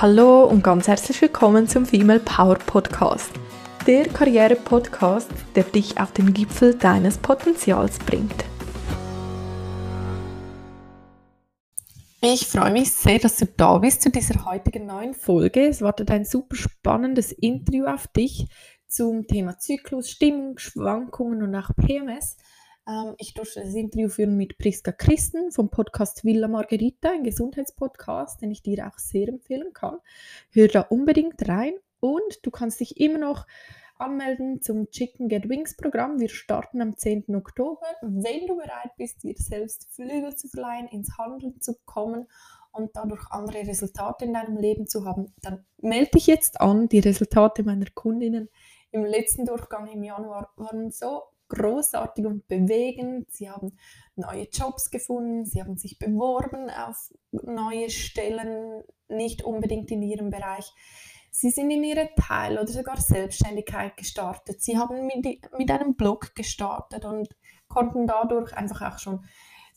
Hallo und ganz herzlich willkommen zum Female Power Podcast. Der Karriere-Podcast, der dich auf den Gipfel deines Potenzials bringt. Ich freue mich sehr, dass du da bist zu dieser heutigen neuen Folge. Es wartet ein super spannendes Interview auf dich zum Thema Zyklus, Stimmung, Schwankungen und auch PMS. Ähm, ich durfte das Interview führen mit Priska Christen vom Podcast Villa Margherita, ein Gesundheitspodcast, den ich dir auch sehr empfehlen kann. Hör da unbedingt rein und du kannst dich immer noch anmelden zum Chicken Get Wings Programm. Wir starten am 10. Oktober. Wenn du bereit bist, dir selbst Flügel zu verleihen, ins Handeln zu kommen und dadurch andere Resultate in deinem Leben zu haben, dann melde dich jetzt an. Die Resultate meiner Kundinnen im letzten Durchgang im Januar waren so großartig und bewegend. Sie haben neue Jobs gefunden, sie haben sich beworben auf neue Stellen, nicht unbedingt in ihrem Bereich. Sie sind in ihre Teil- oder sogar Selbstständigkeit gestartet. Sie haben mit, mit einem Blog gestartet und konnten dadurch einfach auch schon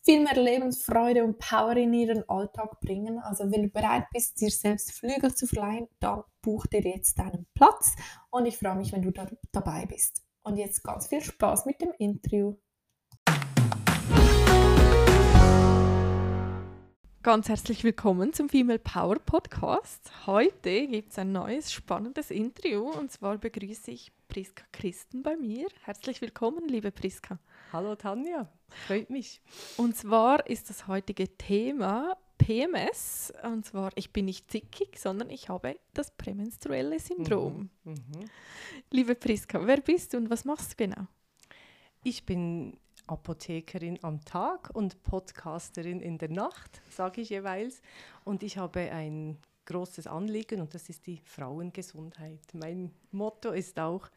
viel mehr Lebensfreude und Power in ihren Alltag bringen. Also wenn du bereit bist, dir selbst Flügel zu verleihen, dann buch dir jetzt deinen Platz und ich freue mich, wenn du da dabei bist. Und jetzt ganz viel Spaß mit dem Interview. Ganz herzlich willkommen zum Female Power Podcast. Heute gibt es ein neues spannendes Interview und zwar begrüße ich Priska Christen bei mir. Herzlich willkommen, liebe Priska. Hallo Tanja, freut mich. Und zwar ist das heutige Thema PMS. Und zwar, ich bin nicht zickig, sondern ich habe das prämenstruelle Syndrom. Mhm. Mhm. Liebe Priska, wer bist du und was machst du genau? Ich bin Apothekerin am Tag und Podcasterin in der Nacht, sage ich jeweils. Und ich habe ein großes Anliegen und das ist die Frauengesundheit. Mein Motto ist auch,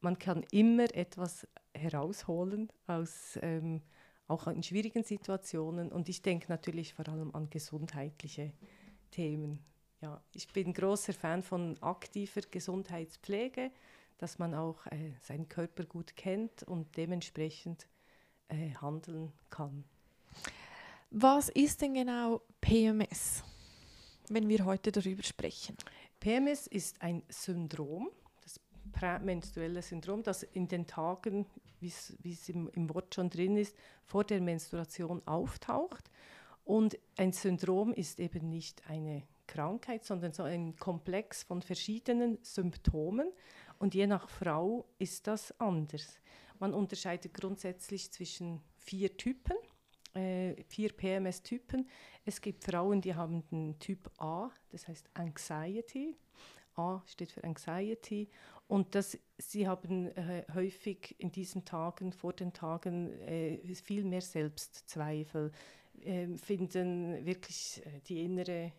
man kann immer etwas herausholen aus ähm, auch in schwierigen Situationen. Und ich denke natürlich vor allem an gesundheitliche Themen. Ja, ich bin großer Fan von aktiver Gesundheitspflege, dass man auch äh, seinen Körper gut kennt und dementsprechend äh, handeln kann. Was ist denn genau PMS, wenn wir heute darüber sprechen? PMS ist ein Syndrom, prämenstruelle Syndrom, das in den Tagen wie es im, im Wort schon drin ist, vor der Menstruation auftaucht. Und ein Syndrom ist eben nicht eine Krankheit, sondern so ein Komplex von verschiedenen Symptomen. Und je nach Frau ist das anders. Man unterscheidet grundsätzlich zwischen vier Typen, äh, vier PMS-Typen. Es gibt Frauen, die haben den Typ A, das heißt Anxiety. A steht für Anxiety und das, sie haben äh, häufig in diesen Tagen, vor den Tagen, äh, viel mehr Selbstzweifel, äh, finden wirklich äh, die innere,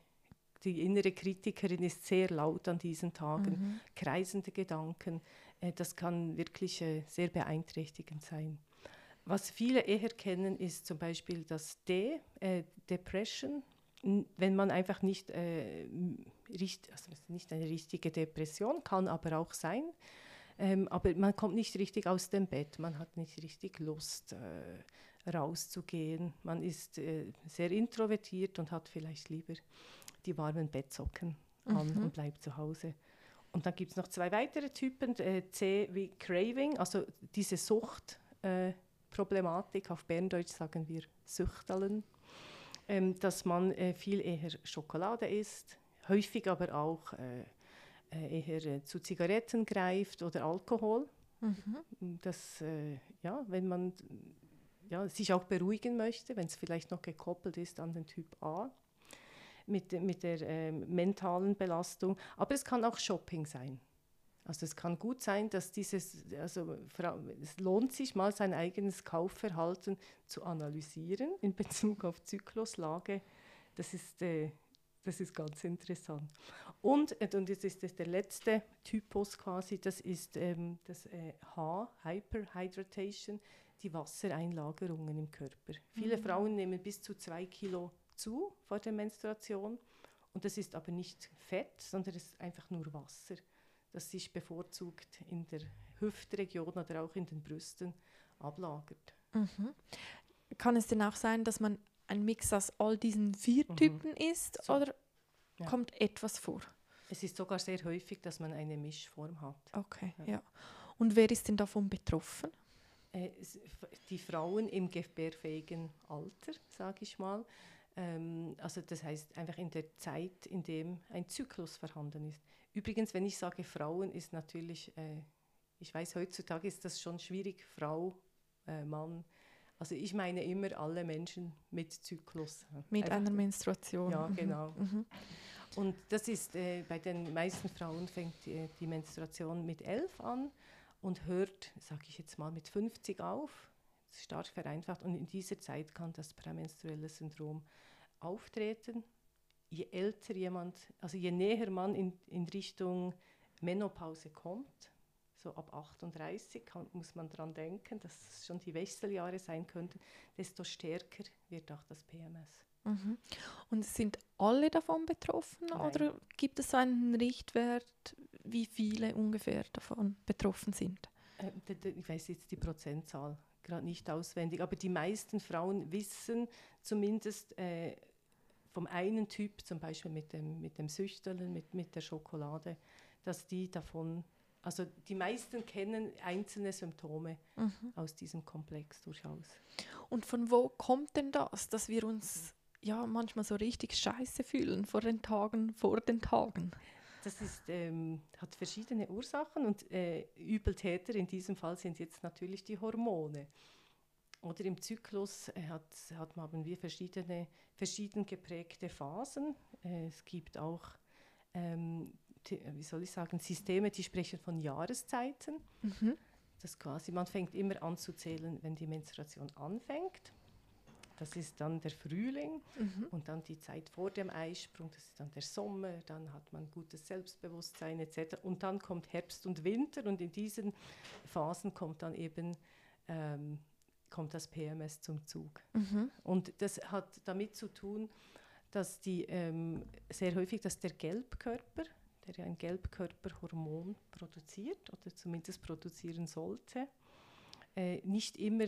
die innere Kritikerin ist sehr laut an diesen Tagen, mhm. kreisende Gedanken. Äh, das kann wirklich äh, sehr beeinträchtigend sein. Was viele eher kennen, ist zum Beispiel das D, Depression, wenn man einfach nicht, äh, richt, also nicht eine richtige Depression, kann aber auch sein, ähm, aber man kommt nicht richtig aus dem Bett, man hat nicht richtig Lust äh, rauszugehen, man ist äh, sehr introvertiert und hat vielleicht lieber die warmen Bettsocken an mhm. und bleibt zu Hause. Und dann gibt es noch zwei weitere Typen, äh, C wie Craving, also diese Suchtproblematik, äh, auf Berndeutsch sagen wir Süchtelen ähm, dass man äh, viel eher Schokolade isst, häufig aber auch äh, äh eher äh, zu Zigaretten greift oder Alkohol. Mhm. Das, ja, wenn man ja, sich auch beruhigen möchte, wenn es vielleicht noch gekoppelt ist an den Typ A mit, mit der äh, mentalen Belastung. Aber es kann auch Shopping sein. Also es kann gut sein, dass dieses, also es lohnt sich mal sein eigenes Kaufverhalten zu analysieren in Bezug auf Zykluslage. Das ist, äh, das ist ganz interessant. Und, äh, und jetzt ist das der letzte Typus quasi, das ist ähm, das äh, H, Hyperhydration, die Wassereinlagerungen im Körper. Mhm. Viele Frauen nehmen bis zu zwei Kilo zu vor der Menstruation und das ist aber nicht Fett, sondern es ist einfach nur Wasser das sich bevorzugt in der Hüftregion oder auch in den Brüsten ablagert. Mhm. Kann es denn auch sein, dass man ein Mix aus all diesen vier mhm. Typen ist? So. Oder? ja. kommt etwas vor? Es ist sogar sehr häufig, dass man eine Mischform hat. Okay, ja. ja. Und wer ist denn davon betroffen? Äh, die Frauen im gebärfähigen Alter, sage ich mal. Ähm, also das heißt einfach in der Zeit, in dem ein Zyklus vorhanden ist. Übrigens, wenn ich sage Frauen, ist natürlich, äh, ich weiß, heutzutage ist das schon schwierig, Frau, äh, Mann. Also ich meine immer alle Menschen mit Zyklus. Mit einfach, einer Menstruation. Ja, mhm. genau. Mhm. Und das ist, äh, bei den meisten Frauen fängt die, die Menstruation mit elf an und hört, sage ich jetzt mal, mit 50 auf. Stark vereinfacht. Und in dieser Zeit kann das prämenstruelle Syndrom auftreten. Je älter jemand, also je näher man in, in Richtung Menopause kommt, so ab 38 kann, muss man daran denken, dass es schon die Wechseljahre sein könnten, desto stärker wird auch das PMS. Mhm. Und sind alle davon betroffen Nein. oder gibt es einen Richtwert, wie viele ungefähr davon betroffen sind? Äh, ich weiß jetzt die Prozentzahl gerade nicht auswendig, aber die meisten Frauen wissen zumindest äh, vom einen Typ, zum Beispiel mit dem, mit dem Süchteln, mit, mit der Schokolade, dass die davon, also die meisten kennen einzelne Symptome mhm. aus diesem Komplex durchaus. Und von wo kommt denn das, dass wir uns ja manchmal so richtig scheiße fühlen vor den Tagen, vor den Tagen? Das ist, ähm, hat verschiedene Ursachen und äh, Übeltäter in diesem Fall sind jetzt natürlich die Hormone. Oder im Zyklus äh, hat, hat, haben wir verschiedene, verschieden geprägte Phasen. Äh, es gibt auch, ähm, wie soll ich sagen, Systeme, die sprechen von Jahreszeiten. Mhm. Das quasi, man fängt immer an zu zählen, wenn die Menstruation anfängt. Das ist dann der Frühling mhm. und dann die Zeit vor dem Eisprung, das ist dann der Sommer, dann hat man gutes Selbstbewusstsein etc. Und dann kommt Herbst und Winter und in diesen Phasen kommt dann eben ähm, kommt das PMS zum Zug. Mhm. Und das hat damit zu tun, dass die ähm, sehr häufig, dass der Gelbkörper, der ja ein Gelbkörperhormon produziert oder zumindest produzieren sollte, äh, nicht immer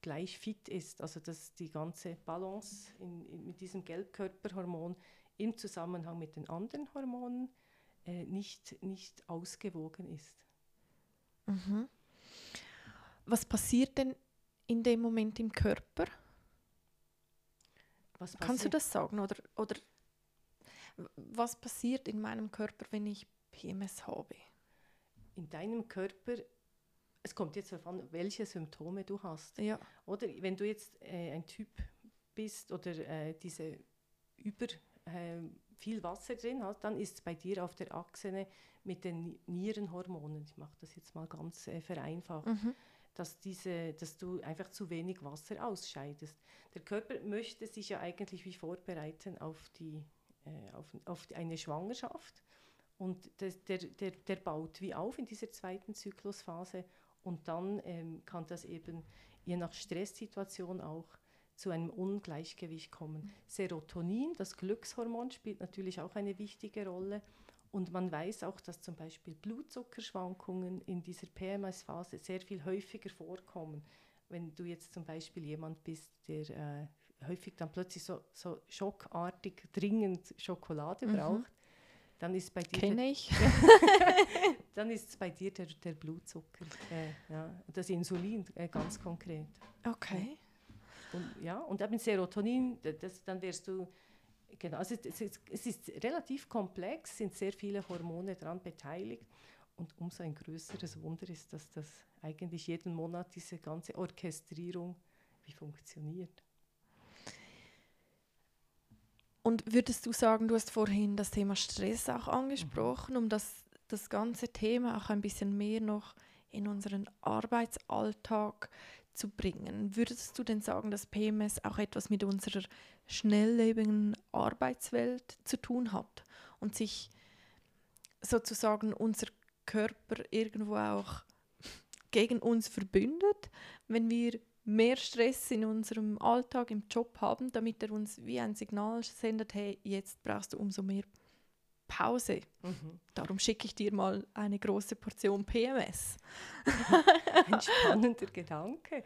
gleich fit ist. Also dass die ganze Balance in, in, mit diesem Gelbkörperhormon im Zusammenhang mit den anderen Hormonen äh, nicht, nicht ausgewogen ist. Mhm. Was passiert denn in dem Moment im Körper? Kannst du das sagen? Oder, oder was passiert in meinem Körper, wenn ich PMS habe? In deinem Körper es kommt jetzt darauf an, welche Symptome du hast. Ja. Oder wenn du jetzt äh, ein Typ bist oder äh, diese über äh, viel Wasser drin hast, dann ist es bei dir auf der Achse mit den Nierenhormonen, ich mache das jetzt mal ganz äh, vereinfacht, mhm. dass, diese, dass du einfach zu wenig Wasser ausscheidest. Der Körper möchte sich ja eigentlich wie vorbereiten auf, die, äh, auf, auf eine Schwangerschaft. Und der, der, der baut wie auf in dieser zweiten Zyklusphase und dann ähm, kann das eben je nach Stresssituation auch zu einem Ungleichgewicht kommen. Serotonin, das Glückshormon, spielt natürlich auch eine wichtige Rolle. Und man weiß auch, dass zum Beispiel Blutzuckerschwankungen in dieser PMS-Phase sehr viel häufiger vorkommen. Wenn du jetzt zum Beispiel jemand bist, der äh, häufig dann plötzlich so, so schockartig dringend Schokolade mhm. braucht, dann ist bei dir Kenne ich. dann ist bei dir der, der Blutzucker, äh, ja, das Insulin äh, ganz konkret. Okay. Und, ja, und eben Serotonin, das, dann wirst du, genau, also es, ist, es ist relativ komplex, sind sehr viele Hormone daran beteiligt und umso ein größeres Wunder ist, dass das eigentlich jeden Monat diese ganze Orchestrierung wie funktioniert. Und würdest du sagen, du hast vorhin das Thema Stress auch angesprochen, um das, das ganze Thema auch ein bisschen mehr noch in unseren Arbeitsalltag zu bringen. Würdest du denn sagen, dass PMS auch etwas mit unserer schnelllebigen Arbeitswelt zu tun hat und sich sozusagen unser Körper irgendwo auch gegen uns verbündet, wenn wir mehr Stress in unserem Alltag, im Job haben, damit er uns wie ein Signal sendet, hey, jetzt brauchst du umso mehr Pause. Mhm. Darum schicke ich dir mal eine große Portion PMS. Ein spannender Gedanke.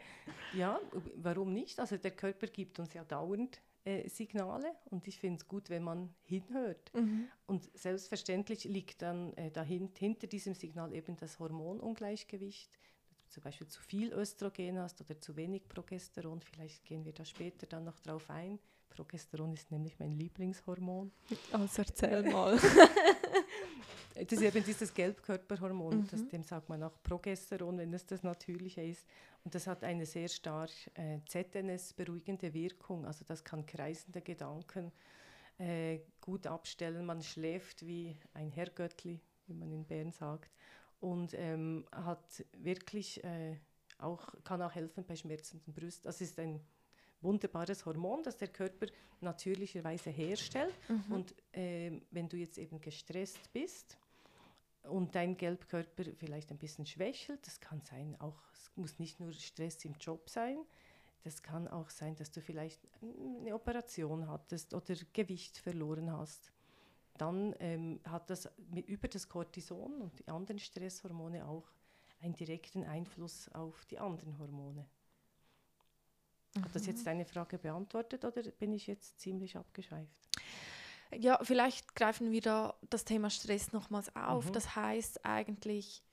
Ja, warum nicht? Also der Körper gibt uns ja dauernd äh, Signale und ich finde es gut, wenn man hinhört. Mhm. Und selbstverständlich liegt dann äh, dahin, hinter diesem Signal eben das Hormonungleichgewicht. Zum Beispiel zu viel Östrogen hast oder zu wenig Progesteron. Vielleicht gehen wir da später dann noch drauf ein. Progesteron ist nämlich mein Lieblingshormon. Also erzähl mal. das ist eben dieses Gelbkörperhormon, mhm. das, dem sagt man auch Progesteron, wenn es das natürliche ist. Und das hat eine sehr stark äh, ZNS-beruhigende Wirkung. Also das kann kreisende Gedanken äh, gut abstellen. Man schläft wie ein Herrgöttli, wie man in Bern sagt. Und ähm, hat wirklich äh, auch, kann auch helfen bei schmerzenden Brüsten. Das ist ein wunderbares Hormon, das der Körper natürlicherweise herstellt. Mhm. Und äh, wenn du jetzt eben gestresst bist und dein Gelbkörper vielleicht ein bisschen schwächelt, das kann sein, auch es muss nicht nur Stress im Job sein, das kann auch sein, dass du vielleicht eine Operation hattest oder Gewicht verloren hast. Dann ähm, hat das mit, über das Cortison und die anderen Stresshormone auch einen direkten Einfluss auf die anderen Hormone. Hat das jetzt mhm. deine Frage beantwortet oder bin ich jetzt ziemlich abgeschweift? Ja, vielleicht greifen wir da das Thema Stress nochmals auf. Mhm. Das heißt eigentlich,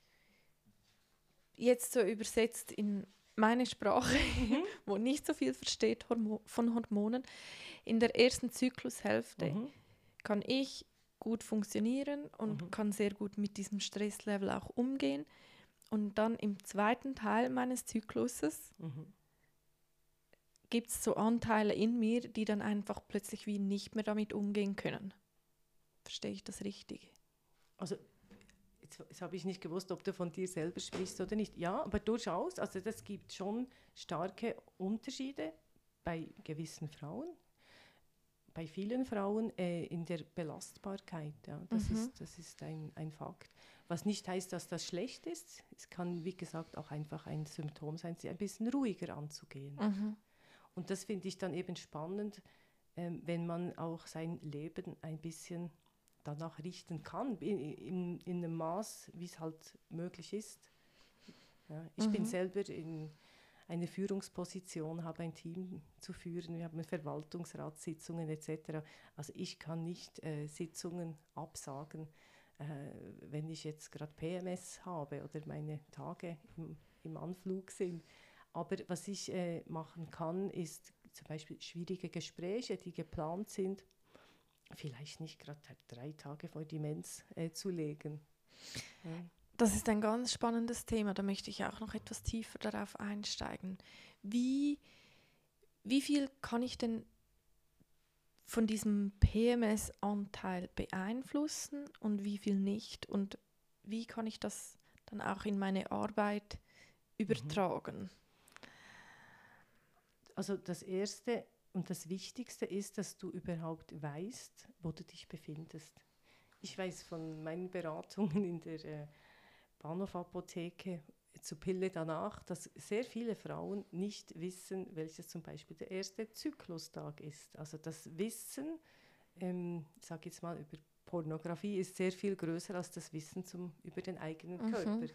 jetzt so übersetzt in meine Sprache, mhm. wo nicht so viel versteht Hormo von Hormonen, in der ersten Zyklushälfte mhm. kann ich gut funktionieren und mhm. kann sehr gut mit diesem Stresslevel auch umgehen. Und dann im zweiten Teil meines Zykluses mhm gibt es so Anteile in mir, die dann einfach plötzlich wie nicht mehr damit umgehen können. Verstehe ich das richtig? Also jetzt, jetzt habe ich nicht gewusst, ob du von dir selber sprichst oder nicht. Ja, aber durchaus. Also das gibt schon starke Unterschiede bei gewissen Frauen, bei vielen Frauen äh, in der Belastbarkeit. Ja, das, mhm. ist, das ist ein, ein Fakt. Was nicht heißt, dass das schlecht ist. Es kann, wie gesagt, auch einfach ein Symptom sein, sie ein bisschen ruhiger anzugehen. Mhm. Und das finde ich dann eben spannend, ähm, wenn man auch sein Leben ein bisschen danach richten kann, in, in, in einem Maß, wie es halt möglich ist. Ja, ich mhm. bin selber in einer Führungsposition, habe ein Team zu führen, wir haben Verwaltungsratssitzungen etc. Also ich kann nicht äh, Sitzungen absagen, äh, wenn ich jetzt gerade PMS habe oder meine Tage im, im Anflug sind. Aber was ich äh, machen kann, ist zum Beispiel schwierige Gespräche, die geplant sind, vielleicht nicht gerade drei Tage vor Demenz äh, zu legen. Ja. Das ist ein ganz spannendes Thema, da möchte ich auch noch etwas tiefer darauf einsteigen. Wie, wie viel kann ich denn von diesem PMS-Anteil beeinflussen und wie viel nicht? Und wie kann ich das dann auch in meine Arbeit mhm. übertragen? Also das Erste und das Wichtigste ist, dass du überhaupt weißt, wo du dich befindest. Ich weiß von meinen Beratungen in der äh, Bahnhofapotheke zur Pille danach, dass sehr viele Frauen nicht wissen, welches zum Beispiel der erste Zyklustag ist. Also das Wissen, ähm, ich sage jetzt mal über Pornografie, ist sehr viel größer als das Wissen zum, über den eigenen mhm. Körper.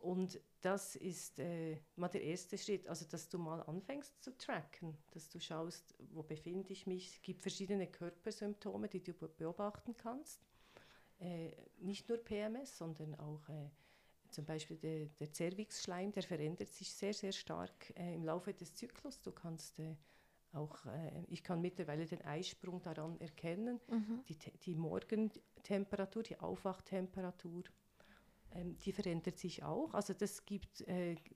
Und das ist äh, mal der erste Schritt, also dass du mal anfängst zu tracken, dass du schaust, wo befinde ich mich. Es gibt verschiedene Körpersymptome, die du beobachten kannst. Äh, nicht nur PMS, sondern auch äh, zum Beispiel der, der Cervixschleim, der verändert sich sehr, sehr stark äh, im Laufe des Zyklus. Du kannst äh, auch, äh, ich kann mittlerweile den Eisprung daran erkennen, mhm. die, die Morgentemperatur, die Aufwachtemperatur ähm, die verändert sich auch. Also das gibt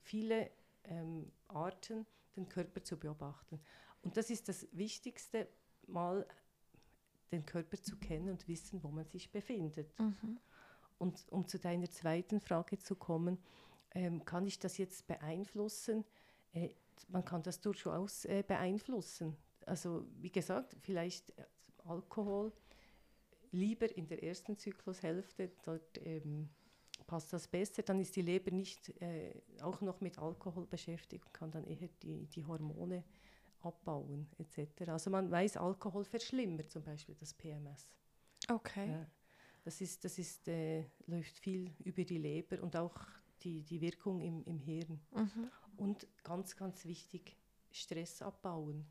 viele ähm, Arten, den Körper zu beobachten. Und das ist das Wichtigste, mal den Körper zu kennen und wissen, wo man sich befindet. Mhm. Und um zu deiner zweiten Frage zu kommen, ähm, kann ich das jetzt beeinflussen? Äh, man kann das durchaus äh, beeinflussen. Also wie gesagt, vielleicht äh, Alkohol lieber in der ersten Zyklushälfte, dort ähm, passt das besser. Dann ist die Leber nicht äh, auch noch mit Alkohol beschäftigt und kann dann eher die, die Hormone abbauen etc. Also man weiß, Alkohol verschlimmert zum Beispiel das PMS. Okay. Ja. Das, ist, das ist, äh, läuft viel über die Leber und auch die, die Wirkung im, im Hirn. Mhm. Und ganz, ganz wichtig, Stress abbauen.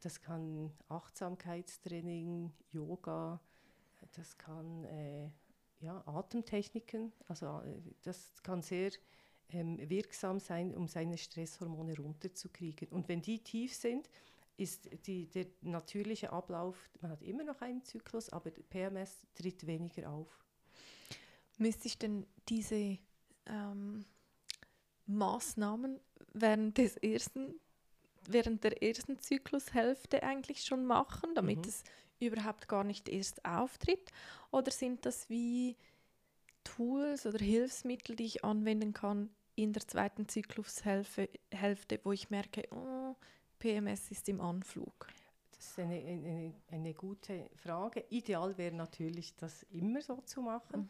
Das kann Achtsamkeitstraining, Yoga, das kann äh, ja, Atemtechniken, also äh, das kann sehr ähm, wirksam sein, um seine Stresshormone runterzukriegen. Und wenn die tief sind, ist die, der natürliche Ablauf, man hat immer noch einen Zyklus, aber PMS tritt weniger auf. Müsste ich denn diese ähm, Maßnahmen während des ersten, während der ersten Zyklushälfte eigentlich schon machen, damit Mhm. es überhaupt gar nicht erst auftritt? Oder sind das wie Tools oder Hilfsmittel, die ich anwenden kann in der zweiten Zyklushälfte, Hälfte, wo ich merke, oh, PMS ist im Anflug? Das ist eine, eine, eine gute Frage. Ideal wäre natürlich, das immer so zu machen.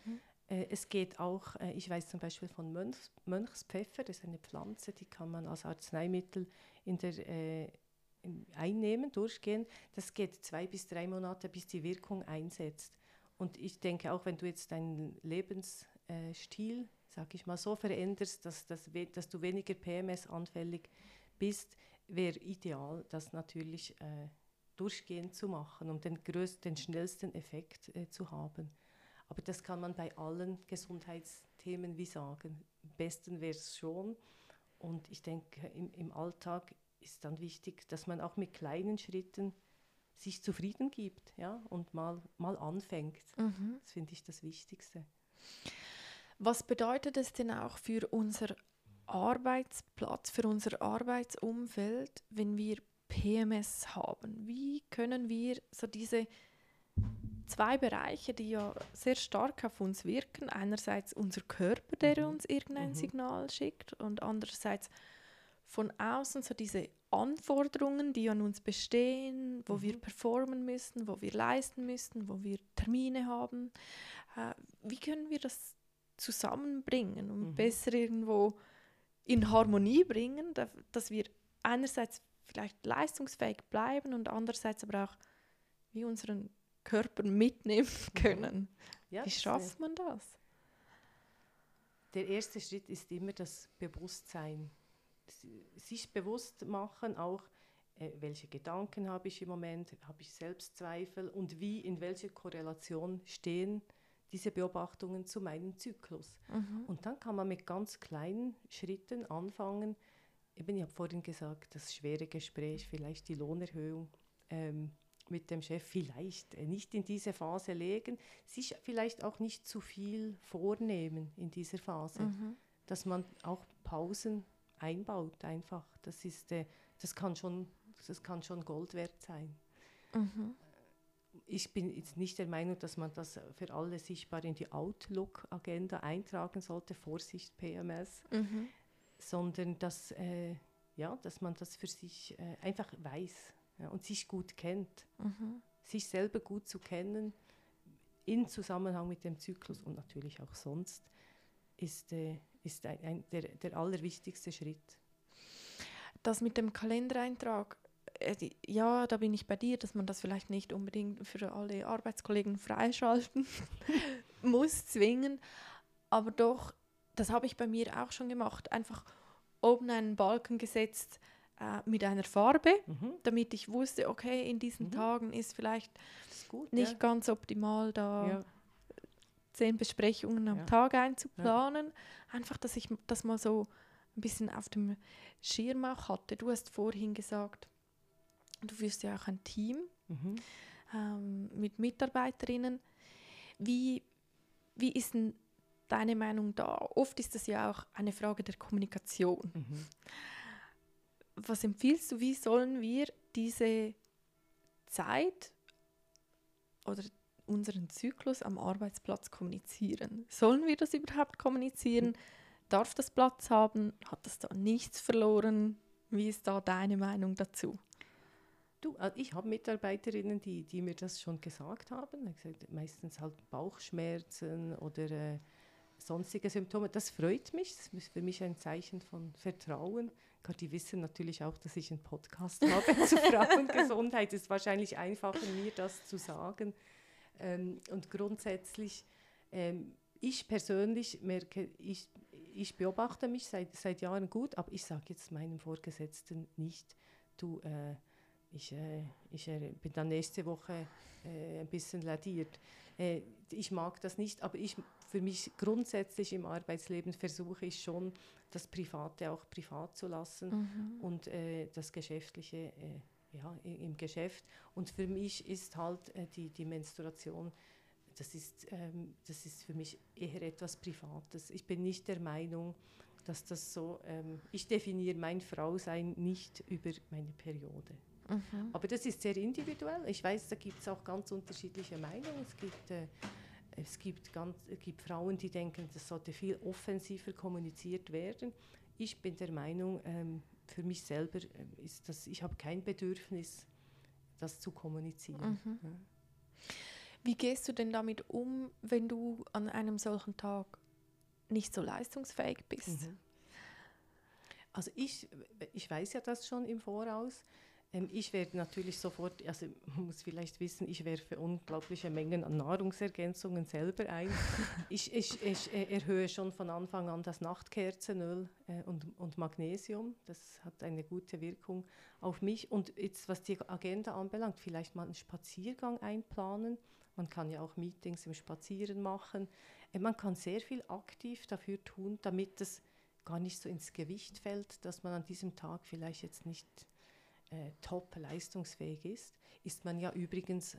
Äh, es geht auch, äh, ich weiß zum Beispiel von Mönchs, Mönchspfeffer, das ist eine Pflanze, die kann man als Arzneimittel in der, äh, in, einnehmen, durchgehen. Das geht zwei bis drei Monate, bis die Wirkung einsetzt. Und ich denke auch, wenn du jetzt deinen Lebensstil, sag ich mal, so veränderst, dass, dass, dass du weniger PMS-anfällig bist, wäre ideal, das natürlich äh, durchgehend zu machen, um den, größten, den schnellsten Effekt äh, zu haben. Aber das kann man bei allen Gesundheitsthemen wie sagen. Am besten wäre es schon. Und ich denke, im, im Alltag ist dann wichtig, dass man auch mit kleinen Schritten sich zufrieden gibt ja, und mal, mal anfängt. Mhm. Das finde ich das Wichtigste. Was bedeutet es denn auch für unser Arbeitsplatz, für unser Arbeitsumfeld, wenn wir PMS haben? Wie können wir so diese zwei Bereiche, die ja sehr stark auf uns wirken, einerseits unser Körper, der Mhm. uns irgendein Mhm. Signal schickt und andererseits von außen so diese Anforderungen, die an uns bestehen, wo wir Mhm. performen müssen, wo wir leisten müssen, wo wir Termine haben. Äh, wie können wir das zusammenbringen und Mhm. besser irgendwo in Harmonie bringen, da, dass wir einerseits vielleicht leistungsfähig bleiben und andererseits aber auch wie unseren Körper mitnehmen können. Ja, Wie schafft man das? Der erste Schritt ist immer das Bewusstsein. Si- Sich bewusst machen auch, äh, welche Gedanken habe ich im Moment, habe ich Selbstzweifel und wie, in welcher Korrelation stehen diese Beobachtungen zu meinem Zyklus. Mhm. Und dann kann man mit ganz kleinen Schritten anfangen. Eben, ich habe vorhin gesagt, das schwere Gespräch, vielleicht die Lohnerhöhung ähm, mit dem Chef, vielleicht äh, nicht in diese Phase legen, sich vielleicht auch nicht zu viel vornehmen in dieser Phase, Mhm. dass man auch Pausen einbaut einfach. Das, ist, äh, das, kann schon, das kann schon Gold wert sein Mhm. Ich bin jetzt nicht der Meinung, dass man das für alle sichtbar in die Outlook-Agenda eintragen sollte, Vorsicht PMS, Mhm. sondern dass, äh, ja, dass man das für sich äh, einfach weiß ja, und sich gut kennt. Mhm. Sich selber gut zu kennen, in Zusammenhang mit dem Zyklus und natürlich auch sonst, ist, äh, ist ein, ein, der, der allerwichtigste Schritt. Das mit dem Kalendereintrag, ja, da bin ich bei dir, dass man das vielleicht nicht unbedingt für alle Arbeitskollegen freischalten muss, zwingen. Aber doch, das habe ich bei mir auch schon gemacht. Einfach oben einen Balken gesetzt äh, mit einer Farbe, Mhm. damit ich wusste, okay, in diesen Mhm. Tagen ist vielleicht ist gut. nicht ja. ganz optimal, da Ja. zehn Besprechungen am Ja. Tag einzuplanen. Einfach, dass ich das mal so ein bisschen auf dem Schirm auch hatte. Du hast vorhin gesagt, du führst ja auch ein Team Mhm. ähm, mit Mitarbeiterinnen. Wie, wie ist denn deine Meinung da? Oft ist das ja auch eine Frage der Kommunikation. Mhm. Was empfiehlst du, wie sollen wir diese Zeit oder unseren Zyklus am Arbeitsplatz kommunizieren? Sollen wir das überhaupt kommunizieren? Darf das Platz haben? Hat das da nichts verloren? Wie ist da deine Meinung dazu? Du, äh, ich habe Mitarbeiterinnen, die, die mir das schon gesagt haben. Gesagt, meistens halt Bauchschmerzen oder äh, sonstige Symptome. Das freut mich. Das ist für mich ein Zeichen von Vertrauen. Die wissen natürlich auch, dass ich einen Podcast habe zu Frauengesundheit. Es ist wahrscheinlich einfacher, mir das zu sagen. Ähm, und grundsätzlich, ähm, ich persönlich merke, ich, ich beobachte mich seit, seit Jahren gut, aber ich sage jetzt meinem Vorgesetzten nicht, du, äh, ich, äh, ich äh, bin dann nächste Woche äh, ein bisschen ladiert. Äh, ich mag das nicht, aber ich, für mich grundsätzlich im Arbeitsleben versuche ich schon, das Private auch privat zu lassen mhm. und äh, das Geschäftliche ja, im Geschäft. Und für mich ist halt die, die Menstruation das ist, ähm, das ist für mich eher etwas Privates. Ich bin nicht der Meinung, dass das so, ähm, ich definiere mein Frausein nicht über meine Periode. Mhm. Aber das ist sehr individuell. Ich weiß, da gibt es auch ganz unterschiedliche Meinungen. Es gibt, äh, es, gibt ganz, es gibt Frauen, die denken, das sollte viel offensiver kommuniziert werden. Ich bin der Meinung, ähm, für mich selber äh, ist das, ich habe kein Bedürfnis, das zu kommunizieren. Mhm. Ja. Wie gehst du denn damit um, wenn du an einem solchen Tag nicht so leistungsfähig bist? Mhm. Also ich, ich weiß ja das schon im Voraus. Ähm, ich werde natürlich sofort, also man muss vielleicht wissen, ich werfe unglaubliche Mengen an Nahrungsergänzungen selber ein. ich, ich, ich äh, erhöhe schon von Anfang an das Nachtkerzenöl äh, und, und Magnesium. Das hat eine gute Wirkung auf mich. Und jetzt, was die Agenda anbelangt, vielleicht mal einen Spaziergang einplanen. Man kann ja auch Meetings im Spazieren machen. Äh, man kann sehr viel aktiv dafür tun, damit es gar nicht so ins Gewicht fällt, dass man an diesem Tag vielleicht jetzt nicht äh, top leistungsfähig ist, ist man ja übrigens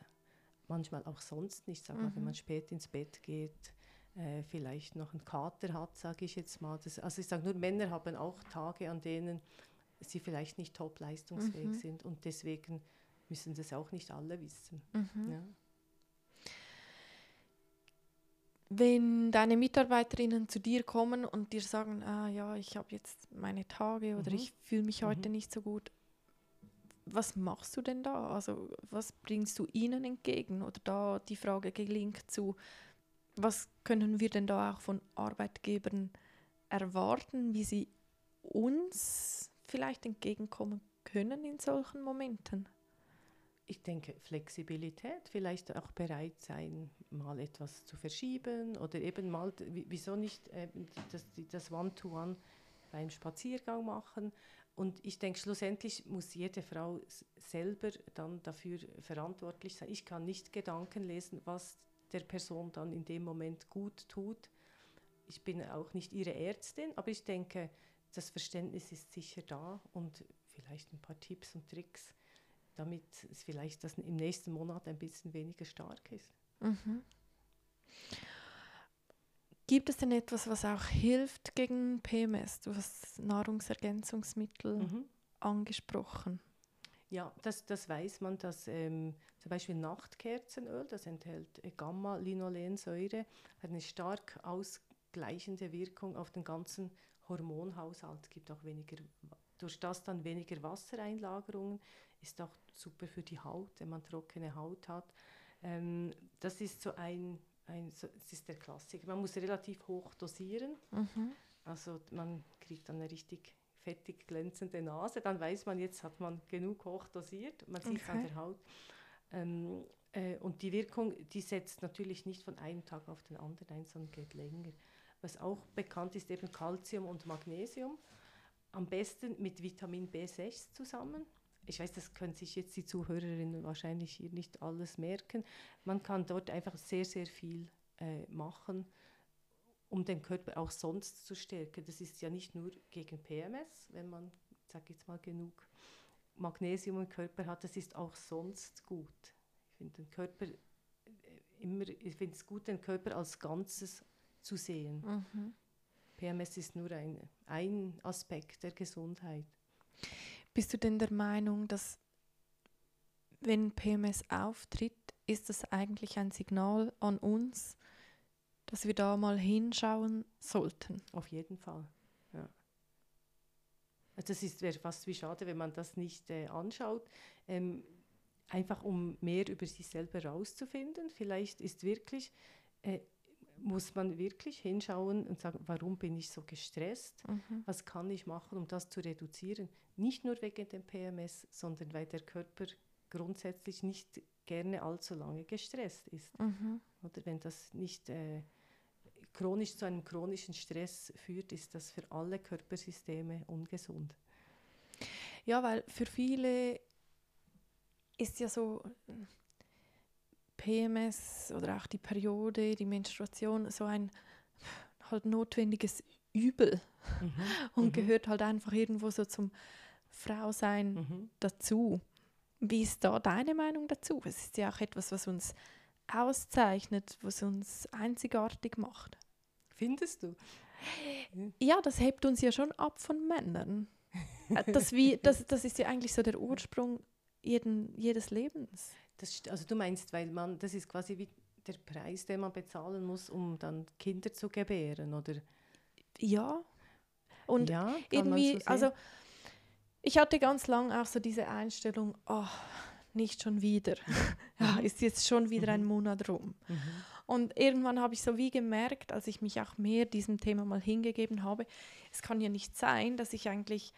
manchmal auch sonst nicht, sag mal, mhm. wenn man spät ins Bett geht, äh, vielleicht noch einen Kater hat, sage ich jetzt mal. Das, also ich sage nur, Männer haben auch Tage, an denen sie vielleicht nicht top leistungsfähig mhm. sind und deswegen müssen das auch nicht alle wissen. Mhm. Ja. Wenn deine Mitarbeiterinnen zu dir kommen und dir sagen, ah ja, ich habe jetzt meine Tage oder mhm. ich fühle mich heute mhm. nicht so gut, was machst du denn da? Also was bringst du ihnen entgegen? Oder da die Frage gelingt zu, was können wir denn da auch von Arbeitgebern erwarten, wie sie uns vielleicht entgegenkommen können in solchen Momenten? Ich denke, Flexibilität, vielleicht auch bereit sein, mal etwas zu verschieben oder eben mal, wieso nicht äh, das, das One-to-One -One beim Spaziergang machen und ich denke, schlussendlich muss jede Frau selber dann dafür verantwortlich sein. Ich kann nicht Gedanken lesen, was der Person dann in dem Moment gut tut. Ich bin auch nicht ihre Ärztin, aber ich denke, das Verständnis ist sicher da und vielleicht ein paar Tipps und Tricks, damit es vielleicht das im nächsten Monat ein bisschen weniger stark ist. Mhm. Gibt es denn etwas, was auch hilft gegen PMS? Du hast Nahrungsergänzungsmittel mhm. angesprochen. Ja, das, das weiß man, dass ähm, zum Beispiel Nachtkerzenöl, das enthält Gamma-Linolensäure, hat eine stark ausgleichende Wirkung auf den ganzen Hormonhaushalt. Es gibt auch weniger, durch das dann weniger Wassereinlagerungen, ist auch super für die Haut, wenn man trockene Haut hat. Ähm, das ist so ein ein, so, es ist der Klassiker. Man muss relativ hoch dosieren. Mhm. Also man kriegt dann eine richtig fettig glänzende Nase. Dann weiß man, jetzt hat man genug hoch dosiert. Man sieht es an der Haut. Ähm, äh, und die Wirkung, die setzt natürlich nicht von einem Tag auf den anderen ein, sondern geht länger. Was auch bekannt ist, eben Calcium und Magnesium. Am besten mit Vitamin B6 zusammen ich weiß, das können sich jetzt die Zuhörerinnen wahrscheinlich hier nicht alles merken. Man kann dort einfach sehr, sehr viel äh, machen, um den Körper auch sonst zu stärken. Das ist ja nicht nur gegen PMS, wenn man, sag jetzt mal, genug Magnesium im Körper hat, das ist auch sonst gut. Ich finde den Körper äh, immer, ich finde es gut, den Körper als Ganzes zu sehen. Mhm. PMS ist nur ein, ein Aspekt der Gesundheit. Bist du denn der Meinung, dass wenn PMS auftritt, ist das eigentlich ein Signal an uns, dass wir da mal hinschauen sollten? Auf jeden Fall. Ja. Das ist wäre fast wie schade, wenn man das nicht äh, anschaut. Ähm, einfach um mehr über sich selber herauszufinden. Vielleicht ist wirklich äh, muss man wirklich hinschauen und sagen, warum bin ich so gestresst? Mhm. Was kann ich machen, um das zu reduzieren? Nicht nur wegen dem PMS, sondern weil der Körper grundsätzlich nicht gerne allzu lange gestresst ist. Mhm. Oder wenn das nicht äh, chronisch zu einem chronischen Stress führt, ist das für alle Körpersysteme ungesund. Ja, weil für viele ist ja so PMS oder auch die Periode, die Menstruation, so ein halt notwendiges Übel Mhm. und Mhm. gehört halt einfach irgendwo so zum Frausein Mhm. dazu. Wie ist da deine Meinung dazu? Es ist ja auch etwas, was uns auszeichnet, was uns einzigartig macht. Findest du? Ja, das hebt uns ja schon ab von Männern. Äh, Das, wie, das, das ist ja eigentlich so der Ursprung jeden, jedes Lebens. Das, also du meinst, weil man, das ist quasi wie der Preis, den man bezahlen muss, um dann Kinder zu gebären, oder? Ja. Und ja, irgendwie, so also ich hatte ganz lang auch so diese Einstellung, oh, nicht schon wieder. ja, ist jetzt schon wieder ein Monat rum. Mhm. Und irgendwann habe ich so wie gemerkt, als ich mich auch mehr diesem Thema mal hingegeben habe, es kann ja nicht sein, dass ich eigentlich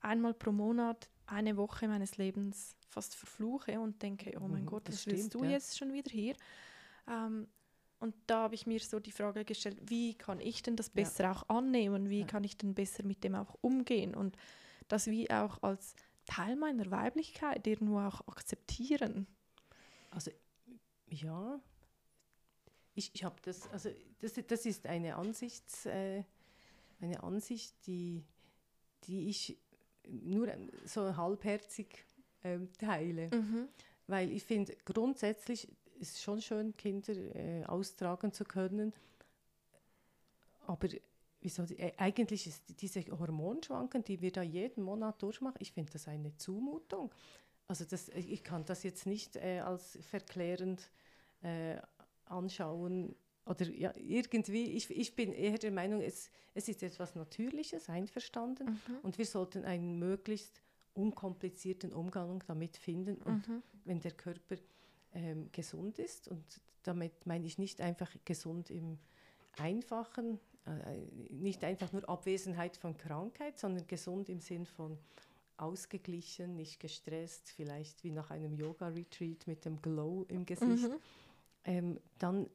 einmal pro Monat eine Woche meines Lebens fast verfluche und denke, oh mein Mhm, Gott, das was willst stimmt, du ja. jetzt schon wieder hier? Ähm, und da habe ich mir so die Frage gestellt, wie kann ich denn das Ja. besser auch annehmen? Wie Ja. kann ich denn besser mit dem auch umgehen? Und das wie auch als Teil meiner Weiblichkeit irgendwo auch akzeptieren. Also ja, ich, ich habe das, also das, das ist eine Ansichts, äh, eine Ansicht, die, die ich nur so halbherzig ähm, teile. Mhm. Weil ich finde, grundsätzlich ist es schon schön, Kinder äh, austragen zu können. Aber wieso, äh, eigentlich ist diese Hormonschwanken, die wir da jeden Monat durchmachen, ich finde das eine Zumutung. Also das, ich kann das jetzt nicht äh, als verklärend äh, anschauen. Oder ja, irgendwie, ich, ich bin eher der Meinung, es, es ist etwas Natürliches, einverstanden. Mhm. Und wir sollten einen möglichst unkomplizierten Umgang damit finden. Und Mhm. wenn der Körper ähm, gesund ist, und damit meine ich nicht einfach gesund im Einfachen, äh, nicht einfach nur Abwesenheit von Krankheit, sondern gesund im Sinn von ausgeglichen, nicht gestresst, vielleicht wie nach einem Yoga-Retreat mit dem Glow im Gesicht. Mhm. Ähm, dann,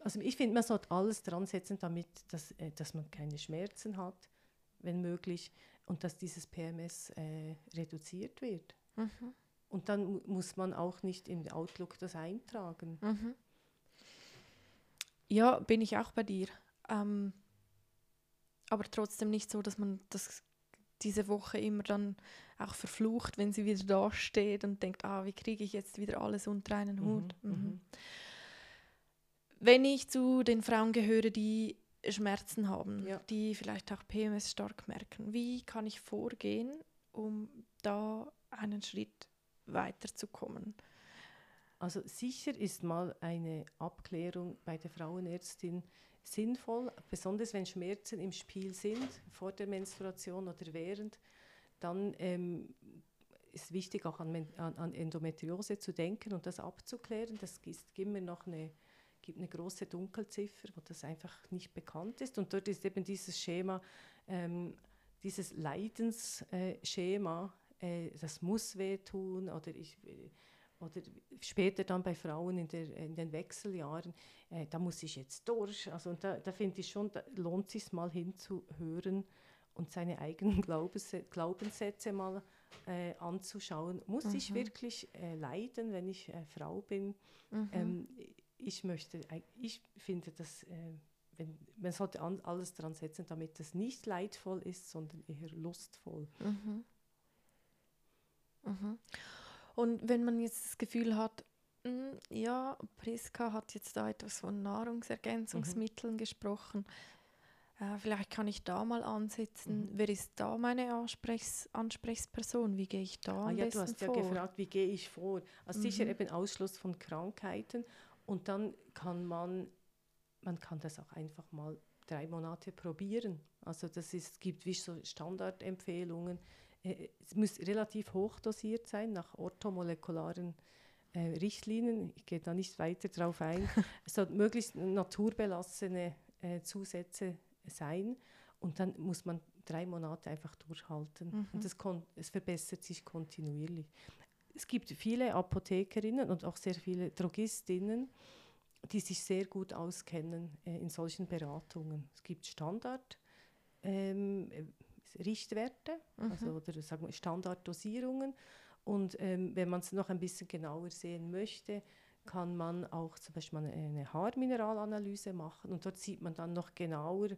also ich finde, man sollte alles dran setzen, damit, dass, äh, dass man keine Schmerzen hat, wenn möglich, und dass dieses PMS äh, reduziert wird. Mhm. Und dann mu- muss man auch nicht im Outlook das eintragen. Mhm. Ja, bin ich auch bei dir. Ähm, aber trotzdem nicht so, dass man das diese Woche immer dann auch verflucht, wenn sie wieder da steht und denkt, ah, wie kriege ich jetzt wieder alles unter einen Hut. Mhm, Mhm. mhm. Wenn ich zu den Frauen gehöre, die Schmerzen haben, Ja. die vielleicht auch PMS stark merken, wie kann ich vorgehen, um da einen Schritt weiterzukommen? Also sicher ist mal eine Abklärung bei der Frauenärztin sinnvoll, besonders wenn Schmerzen im Spiel sind, vor der Menstruation oder während, dann ähm, ist wichtig auch an, an Endometriose zu denken und das abzuklären. Das ist immer noch eine, gibt eine große Dunkelziffer, wo das einfach nicht bekannt ist. Und dort ist eben dieses Schema, ähm, dieses Leidensschema, äh, das muss wehtun oder ich oder später dann bei Frauen in, der, in den Wechseljahren, äh, da muss ich jetzt durch. Also und da, da finde ich schon, da lohnt es sich mal hinzuhören und seine eigenen Glaubenssätze, mal äh, anzuschauen. Muss ich Mhm. wirklich äh, leiden, wenn ich äh, Frau bin? Mhm. Ähm, ich möchte, ich finde, dass äh, wenn, man sollte an, alles dran setzen, damit es nicht leidvoll ist, sondern eher lustvoll. Mhm. Mhm. Und wenn man jetzt das Gefühl hat, "Mm, ja, Priska hat jetzt da etwas von Nahrungsergänzungsmitteln gesprochen, äh, vielleicht kann ich da mal ansetzen. Mhm. Wer ist da meine Ansprechs Ansprechperson? Wie gehe ich da Ah, am ja, besten du hast ja vor? gefragt, wie gehe ich vor? Also sicher Mhm. eben Ausschluss von Krankheiten und dann kann man, man kann das auch einfach mal drei Monate probieren. Also das ist, gibt wie so Standardempfehlungen. Äh, Es muss relativ hoch dosiert sein nach orthomolekularen äh, Richtlinien. Ich gehe da nicht weiter drauf ein. es soll möglichst naturbelassene äh, Zusätze sein und dann muss man drei Monate einfach durchhalten. Mhm. Und kon es verbessert sich kontinuierlich. Es gibt viele Apothekerinnen und auch sehr viele Drogistinnen, die sich sehr gut auskennen äh, in solchen Beratungen. Es gibt Standard. Ähm, Richtwerte mhm. also, oder sagen wir Standarddosierungen. Und ähm, wenn man es noch ein bisschen genauer sehen möchte, kann man auch zum Beispiel eine Haarmineralanalyse machen und dort sieht man dann noch genauer,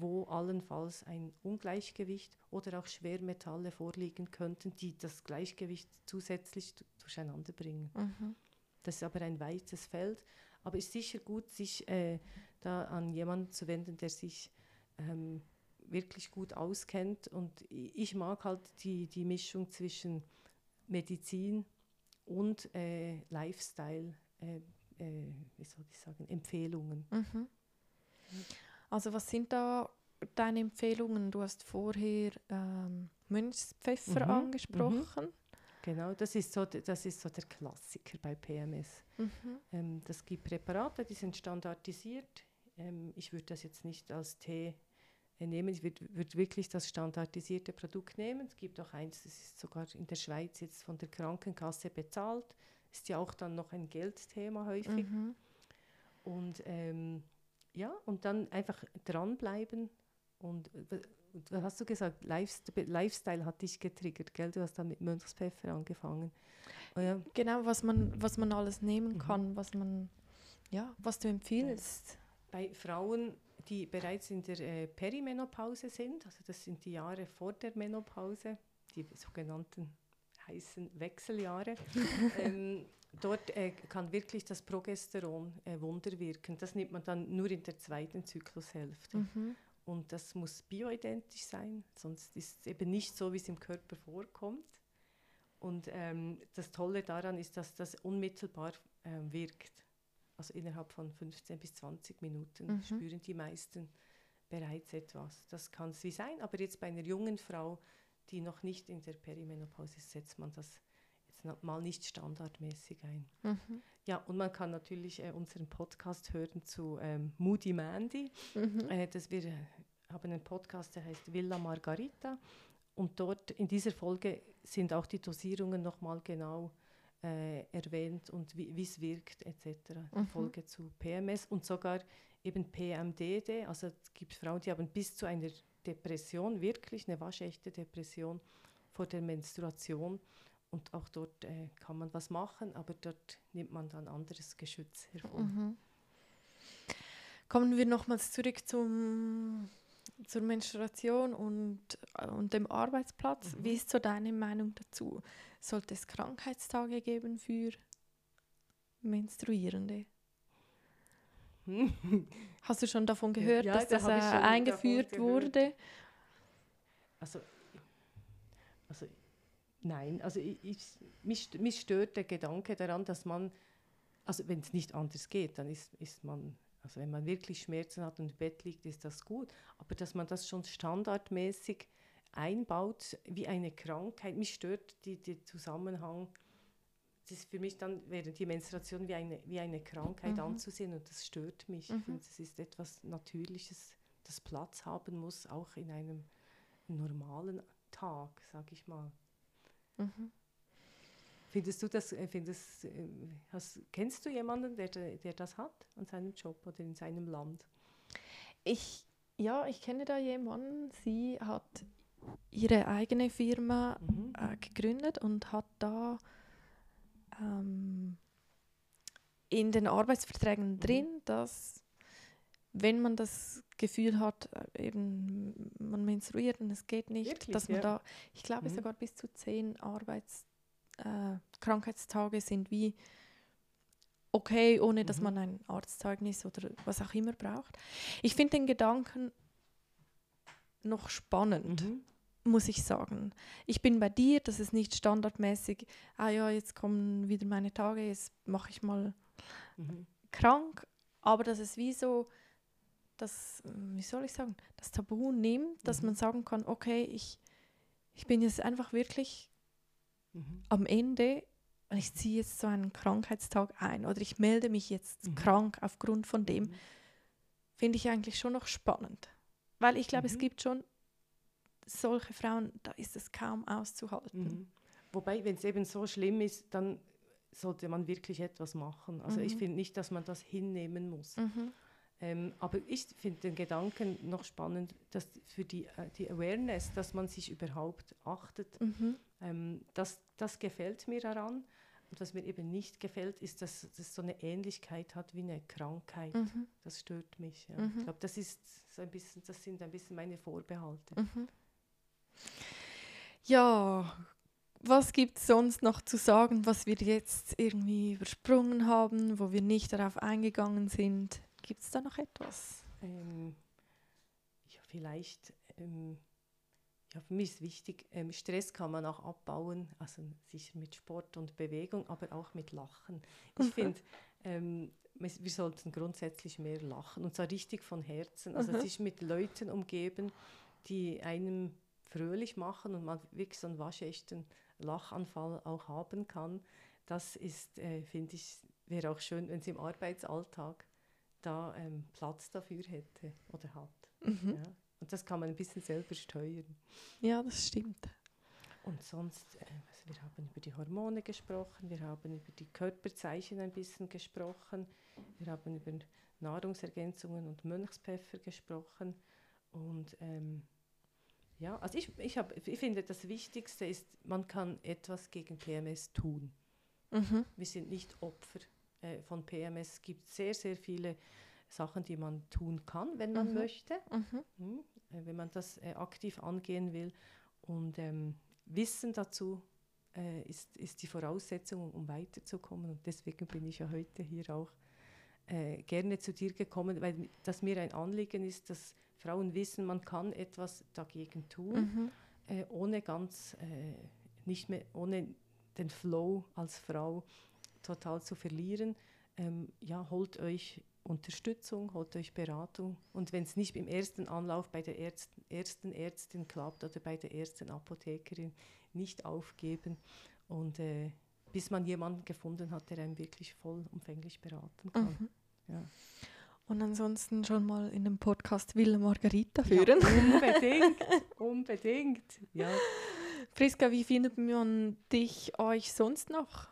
wo allenfalls ein Ungleichgewicht oder auch Schwermetalle vorliegen könnten, die das Gleichgewicht zusätzlich durcheinander bringen. Mhm. Das ist aber ein weites Feld, aber es ist sicher gut, sich äh, da an jemanden zu wenden, der sich ähm, wirklich gut auskennt. Und ich mag halt die, die Mischung zwischen Medizin und äh, Lifestyle, äh, äh, wie soll ich sagen, Empfehlungen. Mhm. Also was sind da deine Empfehlungen? Du hast vorher ähm, Mönchspfeffer mhm. angesprochen. Mhm. Genau, das ist, so, das ist so der Klassiker bei PMS. Mhm. Ähm, das gibt Präparate, die sind standardisiert. Ähm, ich würde das jetzt nicht als Tee nehmen. Ich würde würd wirklich das standardisierte Produkt nehmen. Es gibt auch eins, das ist sogar in der Schweiz jetzt von der Krankenkasse bezahlt. Ist ja auch dann noch ein Geldthema häufig. Mhm. Und ähm, ja, und dann einfach dranbleiben. Und was hast du gesagt? Lifestyle hat dich getriggert, gell? Du hast dann mit Mönchspfeffer angefangen. Oh ja. Genau, was man, was man alles nehmen mhm. kann, was man, ja, was du empfiehlst. Bei Frauen die bereits in der äh, Perimenopause sind, also das sind die Jahre vor der Menopause, die sogenannten heißen Wechseljahre. ähm, dort äh, kann wirklich das Progesteron äh, Wunder wirken. Das nimmt man dann nur in der zweiten Zyklushälfte. Mhm. Und das muss bioidentisch sein, sonst ist es eben nicht so, wie es im Körper vorkommt. Und ähm, das Tolle daran ist, dass das unmittelbar äh, wirkt. Also innerhalb von 15 bis 20 Minuten mhm. spüren die meisten bereits etwas. Das kann es wie sein, aber jetzt bei einer jungen Frau, die noch nicht in der Perimenopause ist, setzt man das jetzt mal nicht standardmäßig ein. Mhm. Ja, und man kann natürlich äh, unseren Podcast hören zu ähm, Moody Mandy. Mhm. Äh, das wir äh, haben einen Podcast, der heißt Villa Margarita. Und dort in dieser Folge sind auch die Dosierungen nochmal genau äh, erwähnt und wie es wirkt etc. Mhm. Folge zu PMS und sogar eben PMDD. Also es gibt Frauen, die haben bis zu einer Depression, wirklich eine waschechte Depression vor der Menstruation. Und auch dort äh, kann man was machen, aber dort nimmt man dann anderes Geschütz hervor. Mhm. Kommen wir nochmals zurück zum, zur Menstruation und, äh, und dem Arbeitsplatz. Mhm. Wie ist so deine Meinung dazu? Sollte es Krankheitstage geben für Menstruierende? Hast du schon davon gehört, ja, dass das äh, eingeführt wurde? Also, also nein, also ich, ich, mich, mich stört der Gedanke daran, dass man, also wenn es nicht anders geht, dann ist, ist man, also wenn man wirklich Schmerzen hat und im Bett liegt, ist das gut, aber dass man das schon standardmäßig einbaut wie eine Krankheit. Mich stört die, der Zusammenhang. Das ist für mich dann während die Menstruation wie eine, wie eine Krankheit mhm. anzusehen und das stört mich. Mhm. Ich finde, es ist etwas Natürliches, das Platz haben muss, auch in einem normalen Tag, sage ich mal. Mhm. Findest du das, äh, findest, äh, hast, kennst du jemanden, der, der das hat an seinem Job oder in seinem Land? Ich, ja, ich kenne da jemanden, sie hat ihre eigene Firma mhm. äh, gegründet und hat da ähm, in den Arbeitsverträgen mhm. drin, dass wenn man das Gefühl hat, äh, eben man menstruiert und es geht nicht, Wirklich, dass man ja. da, ich glaube mhm. sogar bis zu zehn Arbeits, äh, Krankheitstage sind wie okay, ohne dass mhm. man ein Arztzeugnis oder was auch immer braucht. Ich finde den Gedanken noch spannend. Mhm muss ich sagen. Ich bin bei dir, das ist nicht standardmäßig, ah ja, jetzt kommen wieder meine Tage, jetzt mache ich mal mhm. krank, aber das ist wie so, das, wie soll ich sagen, das Tabu nimmt, dass mhm. man sagen kann, okay, ich, ich bin jetzt einfach wirklich mhm. am Ende und ich ziehe jetzt so einen Krankheitstag ein oder ich melde mich jetzt mhm. krank aufgrund von dem, mhm. finde ich eigentlich schon noch spannend. Weil ich glaube, es gibt schon solche Frauen, da ist es kaum auszuhalten. Wobei, wenn es eben so schlimm ist, dann sollte man wirklich etwas machen. Also mhm. ich finde nicht, dass man das hinnehmen muss. Mhm. Ähm, aber ich finde den Gedanken noch spannend, dass für die, äh, die Awareness, dass man sich überhaupt achtet, mhm. ähm, das, das gefällt mir daran. Und was mir eben nicht gefällt, ist, dass das so eine Ähnlichkeit hat wie eine Krankheit. Mhm. Das stört mich. Ja. Mhm. Ich glaube, das ist so ein bisschen, das sind ein bisschen meine Vorbehalte. Mhm. Ja, was gibt es sonst noch zu sagen, was wir jetzt irgendwie übersprungen haben, wo wir nicht darauf eingegangen sind? Gibt es da noch etwas? Ähm, ja, vielleicht, ähm, ja, für mich ist wichtig, ähm, Stress kann man auch abbauen, also sicher mit Sport und Bewegung, aber auch mit Lachen. Ich mhm. finde, ähm, wir sollten grundsätzlich mehr lachen und zwar richtig von Herzen. Also mhm. sich mit Leuten umgeben, die einem fröhlich machen und man wirklich so einen waschechten Lachanfall auch haben kann. Das ist, äh, finde ich, wäre auch schön, wenn es im Arbeitsalltag da ähm, Platz dafür hätte oder hat. Mhm. Ja. Und das kann man ein bisschen selber steuern. Ja, das stimmt. Und sonst, äh, also wir haben über die Hormone gesprochen, wir haben über die Körperzeichen ein bisschen gesprochen, wir haben über Nahrungsergänzungen und Mönchspfeffer gesprochen. Und ähm, ja, also ich, ich, hab, ich finde, das Wichtigste ist, man kann etwas gegen PMS tun. Mhm. Wir sind nicht Opfer äh, von PMS. Es gibt sehr, sehr viele Sachen, die man tun kann, wenn man mhm. möchte, mhm. Hm, äh, wenn man das äh, aktiv angehen will. Und ähm, Wissen dazu äh, ist, ist die Voraussetzung, um weiterzukommen. Und deswegen bin ich ja heute hier auch äh, gerne zu dir gekommen, weil das mir ein Anliegen ist, dass Frauen wissen, man kann etwas dagegen tun, mhm. Äh, ohne ganz, nicht mehr, ohne den Flow als Frau total zu verlieren, ähm, ja, holt euch Unterstützung, holt euch Beratung. Und wenn es nicht im ersten Anlauf bei der Ärzten, ersten Ärztin klappt oder bei der ersten Apothekerin, nicht aufgeben. Und äh, bis man jemanden gefunden hat, der einem wirklich vollumfänglich beraten kann. Mhm. Ja. Und ansonsten schon mal in dem Podcast Villa Margarita führen. Ja, unbedingt, unbedingt. Ja. Friska, wie findet man dich, euch sonst noch?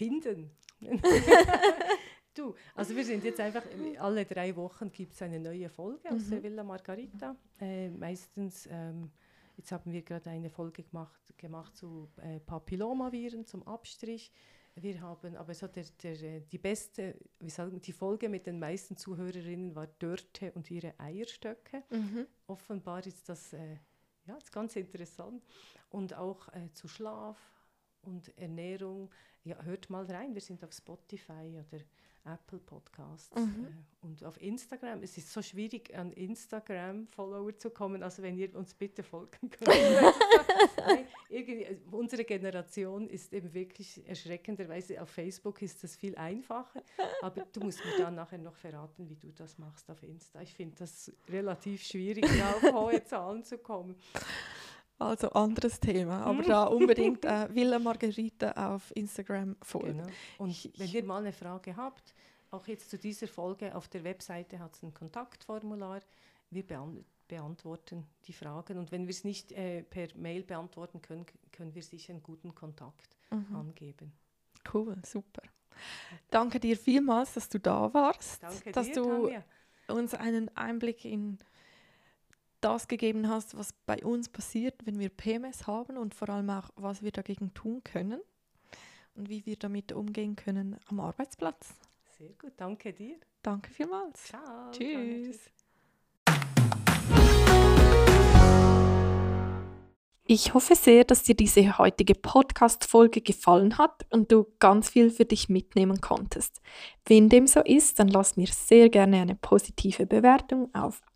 finden. du, also wir sind jetzt einfach, alle drei Wochen gibt es eine neue Folge aus mhm. der Villa Margarita. Äh, meistens, ähm, jetzt haben wir gerade eine Folge gemacht, gemacht zu äh, Papillomaviren, zum Abstrich. Wir haben, aber so der, der, äh, die beste, wie sagen, die Folge mit den meisten Zuhörerinnen war Dörte und ihre Eierstöcke. Mhm. Offenbar ist das, äh, ja, ist ganz interessant. Und auch äh, zu Schlaf und Ernährung ja, hört mal rein, wir sind auf Spotify oder Apple Podcasts mhm. äh, und auf Instagram. Es ist so schwierig, an Instagram-Follower zu kommen, also wenn ihr uns bitte folgen könnt. Nein, äh, unsere Generation ist eben wirklich erschreckenderweise auf Facebook ist das viel einfacher, aber du musst mir dann nachher noch verraten, wie du das machst auf Insta. Ich finde das relativ schwierig, auf hohe Zahlen zu kommen. Also anderes Thema, aber da unbedingt äh, Villa Margarita auf Instagram folgen. Genau. Und wenn ihr mal eine Frage habt, auch jetzt zu dieser Folge auf der Webseite hat es ein Kontaktformular. Wir beant beantworten die Fragen und wenn wir es nicht äh, per Mail beantworten können, können wir sicher einen guten Kontakt mhm. angeben. Cool, super. Danke dir vielmals, dass du da warst, Danke dass dir, du Tanja. uns einen Einblick in das gegeben hast, was bei uns passiert, wenn wir PMS haben und vor allem auch, was wir dagegen tun können und wie wir damit umgehen können am Arbeitsplatz. Sehr gut, danke dir. Danke vielmals. Ciao. Tschüss. Ich hoffe sehr, dass dir diese heutige Podcast-Folge gefallen hat und du ganz viel für dich mitnehmen konntest. Wenn dem so ist, dann lass mir sehr gerne eine positive Bewertung auf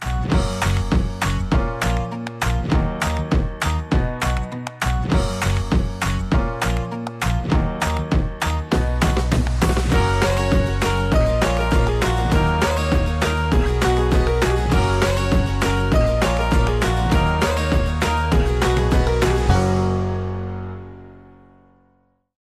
Bye.